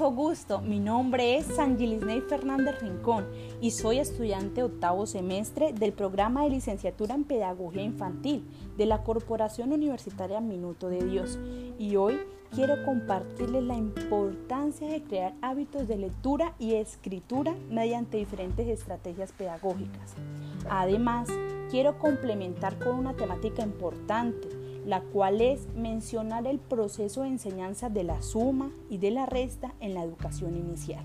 mucho gusto, mi nombre es Sangilisney Fernández Rincón y soy estudiante octavo semestre del programa de licenciatura en Pedagogía Infantil de la Corporación Universitaria Minuto de Dios y hoy quiero compartirles la importancia de crear hábitos de lectura y escritura mediante diferentes estrategias pedagógicas. Además, quiero complementar con una temática importante la cual es mencionar el proceso de enseñanza de la suma y de la resta en la educación inicial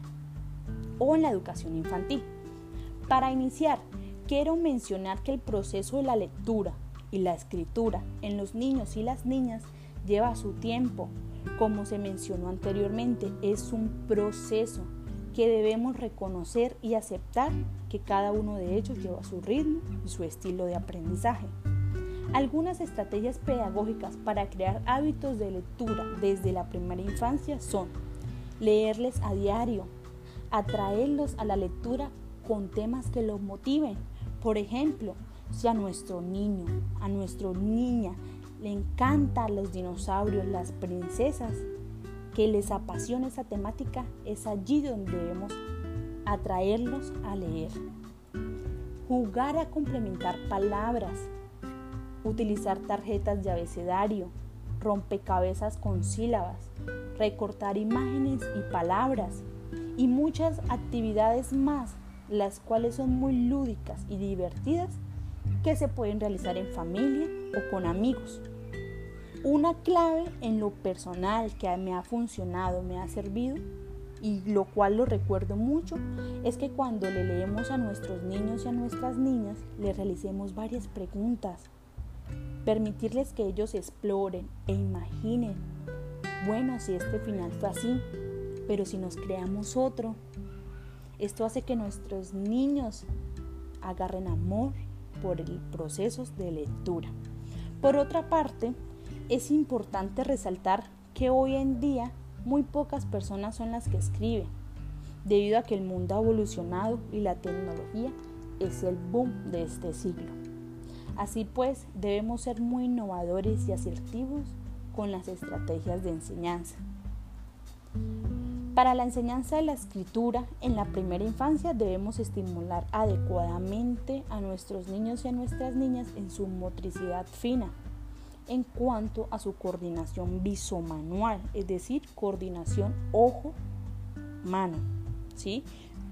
o en la educación infantil. Para iniciar, quiero mencionar que el proceso de la lectura y la escritura en los niños y las niñas lleva su tiempo. Como se mencionó anteriormente, es un proceso que debemos reconocer y aceptar que cada uno de ellos lleva su ritmo y su estilo de aprendizaje. Algunas estrategias pedagógicas para crear hábitos de lectura desde la primera infancia son leerles a diario, atraerlos a la lectura con temas que los motiven. Por ejemplo, si a nuestro niño, a nuestra niña le encantan los dinosaurios, las princesas, que les apasiona esa temática, es allí donde debemos atraerlos a leer. Jugar a complementar palabras, utilizar tarjetas de abecedario, rompecabezas con sílabas, recortar imágenes y palabras y muchas actividades más, las cuales son muy lúdicas y divertidas que se pueden realizar en familia o con amigos. Una clave en lo personal que me ha funcionado, me ha servido y lo cual lo recuerdo mucho es que cuando le leemos a nuestros niños y a nuestras niñas, le realicemos varias preguntas permitirles que ellos exploren e imaginen, bueno, si este final fue así, pero si nos creamos otro, esto hace que nuestros niños agarren amor por el proceso de lectura. Por otra parte, es importante resaltar que hoy en día muy pocas personas son las que escriben, debido a que el mundo ha evolucionado y la tecnología es el boom de este siglo. Así pues, debemos ser muy innovadores y asertivos con las estrategias de enseñanza. Para la enseñanza de la escritura en la primera infancia debemos estimular adecuadamente a nuestros niños y a nuestras niñas en su motricidad fina en cuanto a su coordinación visomanual, es decir, coordinación ojo-mano. ¿sí?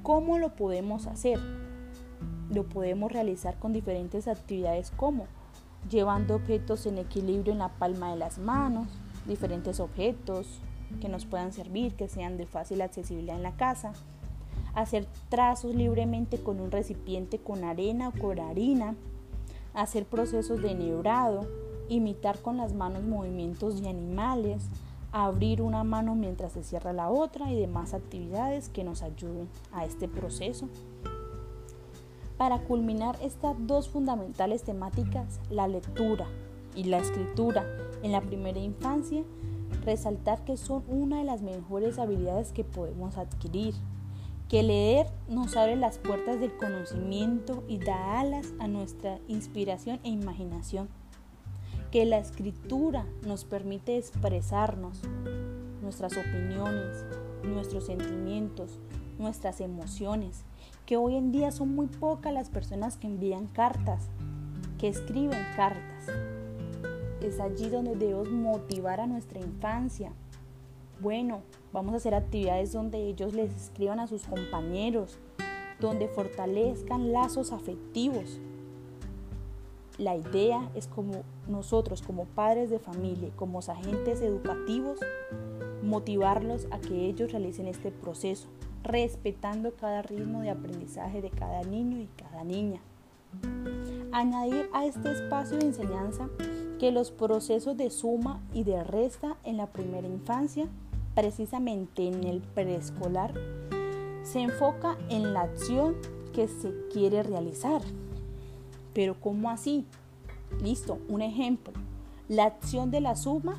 ¿Cómo lo podemos hacer? Lo podemos realizar con diferentes actividades como llevando objetos en equilibrio en la palma de las manos, diferentes objetos que nos puedan servir, que sean de fácil accesibilidad en la casa, hacer trazos libremente con un recipiente con arena o con harina, hacer procesos de neurado, imitar con las manos movimientos de animales, abrir una mano mientras se cierra la otra y demás actividades que nos ayuden a este proceso. Para culminar estas dos fundamentales temáticas, la lectura y la escritura. En la primera infancia, resaltar que son una de las mejores habilidades que podemos adquirir, que leer nos abre las puertas del conocimiento y da alas a nuestra inspiración e imaginación, que la escritura nos permite expresarnos, nuestras opiniones, nuestros sentimientos, nuestras emociones, que hoy en día son muy pocas las personas que envían cartas, que escriben cartas. Es allí donde debemos motivar a nuestra infancia. Bueno, vamos a hacer actividades donde ellos les escriban a sus compañeros, donde fortalezcan lazos afectivos. La idea es como nosotros, como padres de familia, como agentes educativos, motivarlos a que ellos realicen este proceso, respetando cada ritmo de aprendizaje de cada niño y cada niña. Añadir a este espacio de enseñanza que los procesos de suma y de resta en la primera infancia, precisamente en el preescolar, se enfoca en la acción que se quiere realizar. Pero ¿cómo así? Listo, un ejemplo. La acción de la suma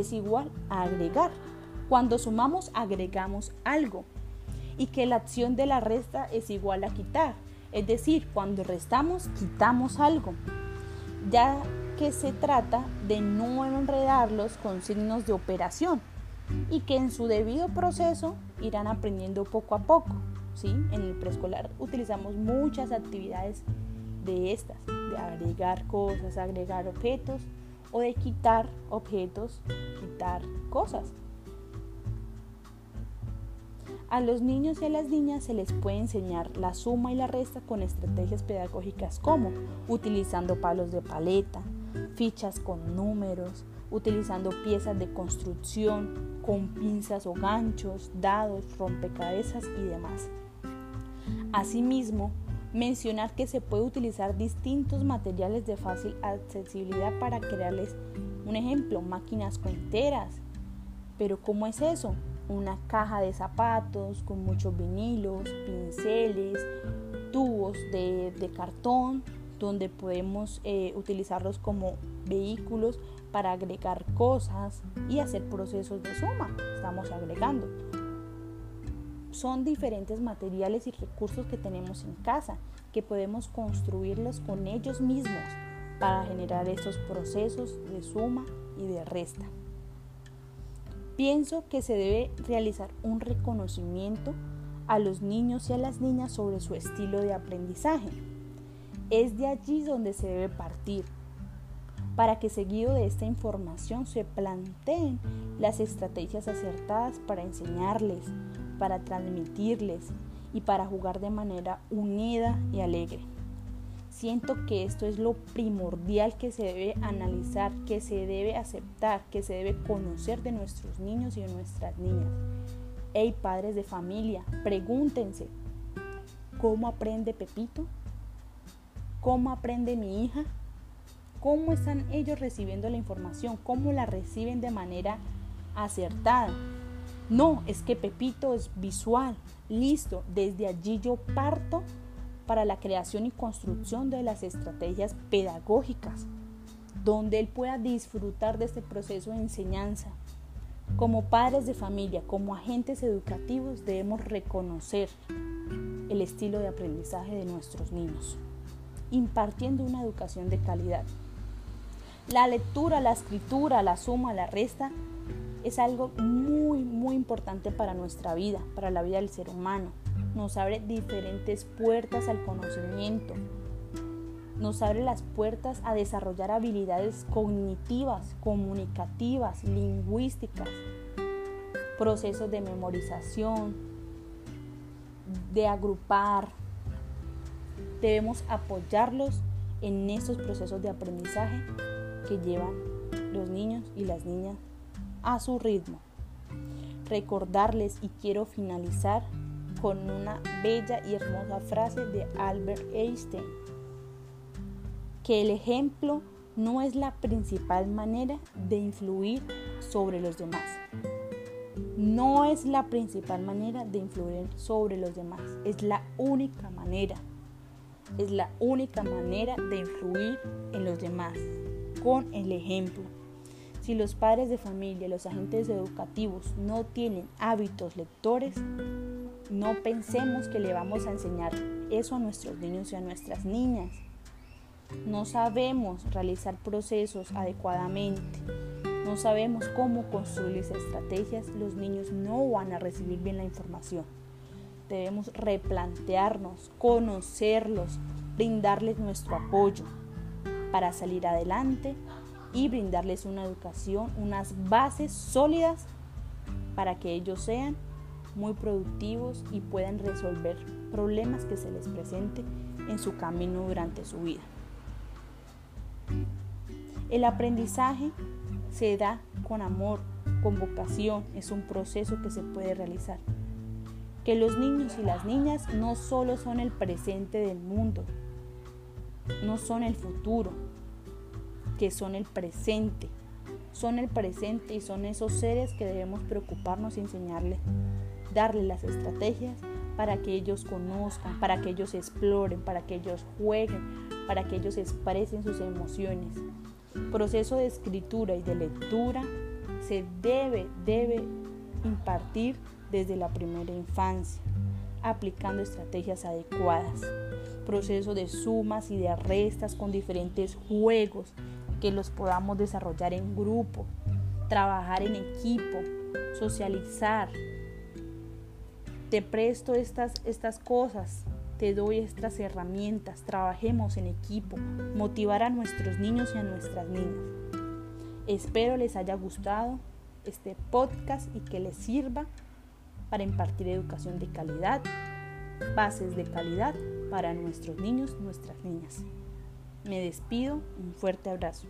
es igual a agregar. Cuando sumamos, agregamos algo y que la acción de la resta es igual a quitar. Es decir, cuando restamos, quitamos algo, ya que se trata de no enredarlos con signos de operación, y que en su debido proceso irán aprendiendo poco a poco. ¿sí? En el preescolar utilizamos muchas actividades de estas, de agregar cosas, agregar objetos o de quitar objetos, quitar cosas. A los niños y a las niñas se les puede enseñar la suma y la resta con estrategias pedagógicas como utilizando palos de paleta, fichas con números, utilizando piezas de construcción con pinzas o ganchos, dados, rompecabezas y demás. Asimismo, mencionar que se puede utilizar distintos materiales de fácil accesibilidad para crearles un ejemplo, máquinas cuenteras. Pero ¿cómo es eso? Una caja de zapatos con muchos vinilos, pinceles, tubos de, cartón, donde podemos eh, utilizarlos como vehículos para agregar cosas y hacer procesos de suma. Estamos agregando. Son diferentes materiales y recursos que tenemos en casa que podemos construirlos con ellos mismos para generar estos procesos de suma y de resta. Pienso que se debe realizar un reconocimiento a los niños y a las niñas sobre su estilo de aprendizaje. Es de allí donde se debe partir, para que seguido de esta información se planteen las estrategias acertadas para enseñarles, para transmitirles y para jugar de manera unida y alegre. Siento que esto es lo primordial que se debe analizar, que se debe aceptar, que se debe conocer de nuestros niños y de nuestras niñas. Hey padres de familia, pregúntense, ¿cómo aprende Pepito? ¿Cómo aprende mi hija? ¿Cómo están ellos recibiendo la información? ¿Cómo la reciben de manera acertada? No, es que Pepito es visual. Listo, desde allí yo parto para la creación y construcción de las estrategias pedagógicas, donde él pueda disfrutar de este proceso de enseñanza. Como padres de familia, como agentes educativos, debemos reconocer el estilo de aprendizaje de nuestros niños, impartiendo una educación de calidad. La lectura, la escritura, la suma, la resta es algo muy, muy importante para nuestra vida, para la vida del ser humano. Nos abre diferentes puertas al conocimiento. Nos abre las puertas a desarrollar habilidades cognitivas, comunicativas, lingüísticas, procesos de memorización, de agrupar. Debemos apoyarlos en esos procesos de aprendizaje que llevan los niños y las niñas a su ritmo. Recordarles y quiero finalizar con una bella y hermosa frase de Albert Einstein, que el ejemplo no es la principal manera de influir sobre los demás. No es la principal manera de influir sobre los demás, es la única manera. Es la única manera de influir en los demás, con el ejemplo. Si los padres de familia, los agentes educativos no tienen hábitos lectores, no pensemos que le vamos a enseñar eso a nuestros niños y a nuestras niñas. No sabemos realizar procesos adecuadamente. No sabemos cómo construir esas estrategias. Los niños no van a recibir bien la información. Debemos replantearnos, conocerlos, brindarles nuestro apoyo para salir adelante y brindarles una educación, unas bases sólidas para que ellos sean muy productivos y puedan resolver problemas que se les presente en su camino durante su vida. El aprendizaje se da con amor, con vocación, es un proceso que se puede realizar. Que los niños y las niñas no solo son el presente del mundo, no son el futuro, que son el presente. Son el presente y son esos seres que debemos preocuparnos y enseñarles, darles las estrategias para que ellos conozcan, para que ellos exploren, para que ellos jueguen, para que ellos expresen sus emociones. Proceso de escritura y de lectura se debe, debe impartir desde la primera infancia, aplicando estrategias adecuadas. Proceso de sumas y de restas con diferentes juegos que los podamos desarrollar en grupo, trabajar en equipo, socializar. Te presto estas, estas cosas, te doy estas herramientas, trabajemos en equipo, motivar a nuestros niños y a nuestras niñas. Espero les haya gustado este podcast y que les sirva para impartir educación de calidad, bases de calidad para nuestros niños, nuestras niñas. Me despido, un fuerte abrazo.